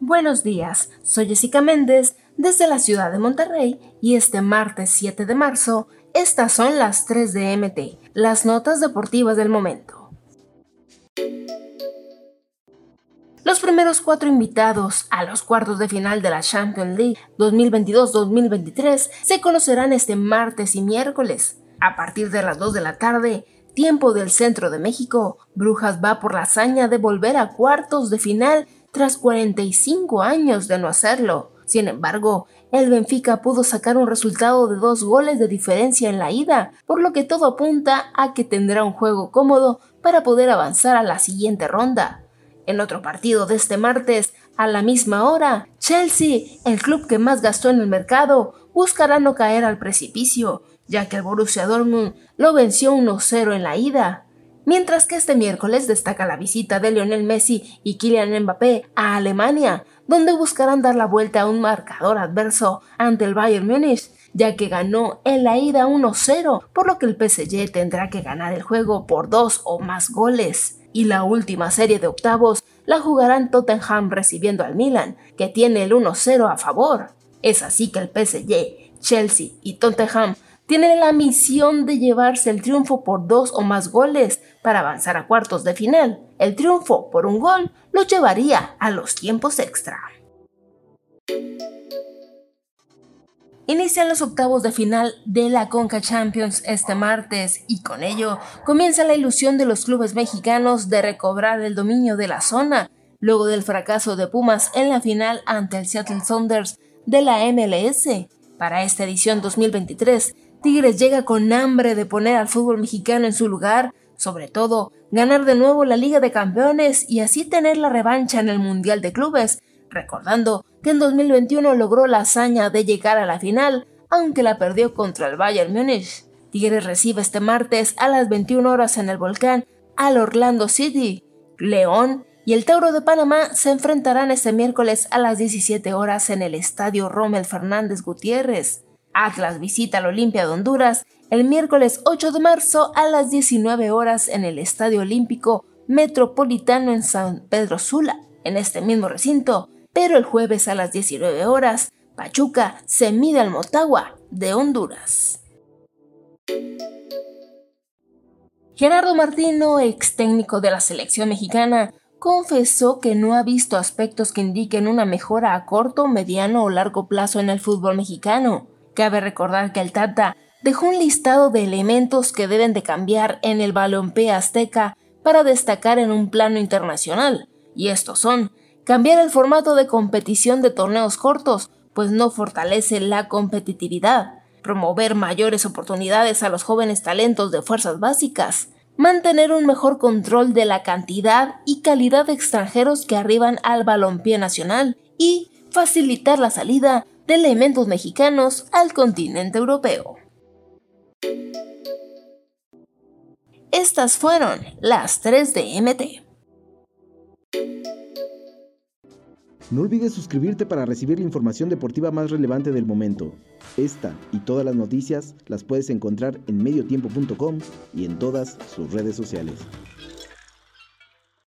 Buenos días, soy Jessica Méndez desde la ciudad de Monterrey y este martes 7 de marzo estas son las 3 de MT, las notas deportivas del momento. Los primeros cuatro invitados a los cuartos de final de la Champions League 2022-2023 se conocerán este martes y miércoles. A partir de las 2 de la tarde, tiempo del centro de México, Brujas va por la hazaña de volver a cuartos de final tras 45 años de no hacerlo. Sin embargo, el Benfica pudo sacar un resultado de dos goles de diferencia en la ida, por lo que todo apunta a que tendrá un juego cómodo para poder avanzar a la siguiente ronda. En otro partido de este martes, a la misma hora, Chelsea, el club que más gastó en el mercado, buscará no caer al precipicio, ya que el Borussia Dortmund lo venció 1-0 en la ida. Mientras que este miércoles destaca la visita de Lionel Messi y Kylian Mbappé a Alemania, donde buscarán dar la vuelta a un marcador adverso ante el Bayern Múnich, ya que ganó en la ida 1-0, por lo que el PSG tendrá que ganar el juego por dos o más goles. Y la última serie de octavos la jugarán Tottenham recibiendo al Milan, que tiene el 1-0 a favor. Es así que el PSG, Chelsea y Tottenham tienen la misión de llevarse el triunfo por dos o más goles para avanzar a cuartos de final. El triunfo por un gol lo llevaría a los tiempos extra. Inician los octavos de final de la Conca Champions este martes y con ello comienza la ilusión de los clubes mexicanos de recobrar el dominio de la zona luego del fracaso de Pumas en la final ante el Seattle Sounders de la MLS. Para esta edición 2023, Tigres llega con hambre de poner al fútbol mexicano en su lugar sobre todo, ganar de nuevo la Liga de Campeones y así tener la revancha en el Mundial de Clubes, recordando que en 2021 logró la hazaña de llegar a la final, aunque la perdió contra el Bayern Múnich. Tigres recibe este martes a las 21 horas en el volcán al Orlando City. León y el Tauro de Panamá se enfrentarán este miércoles a las 17 horas en el Estadio Rommel Fernández Gutiérrez. Atlas visita al Olimpia de Honduras el miércoles 8 de marzo a las 19 horas en el Estadio Olímpico Metropolitano en San Pedro Sula, en este mismo recinto, pero el jueves a las 19 horas, Pachuca se mide al Motagua de Honduras. Gerardo Martino, ex técnico de la selección mexicana, confesó que no ha visto aspectos que indiquen una mejora a corto, mediano o largo plazo en el fútbol mexicano. Cabe recordar que el Tata dejó un listado de elementos que deben de cambiar en el balompié azteca para destacar en un plano internacional, y estos son cambiar el formato de competición de torneos cortos, pues no fortalece la competitividad, promover mayores oportunidades a los jóvenes talentos de fuerzas básicas, mantener un mejor control de la cantidad y calidad de extranjeros que arriban al balompié nacional y facilitar la salida de elementos mexicanos al continente europeo. Estas fueron las 3 de MT. No olvides suscribirte para recibir la información deportiva más relevante del momento. Esta y todas las noticias las puedes encontrar en mediotiempo.com y en todas sus redes sociales.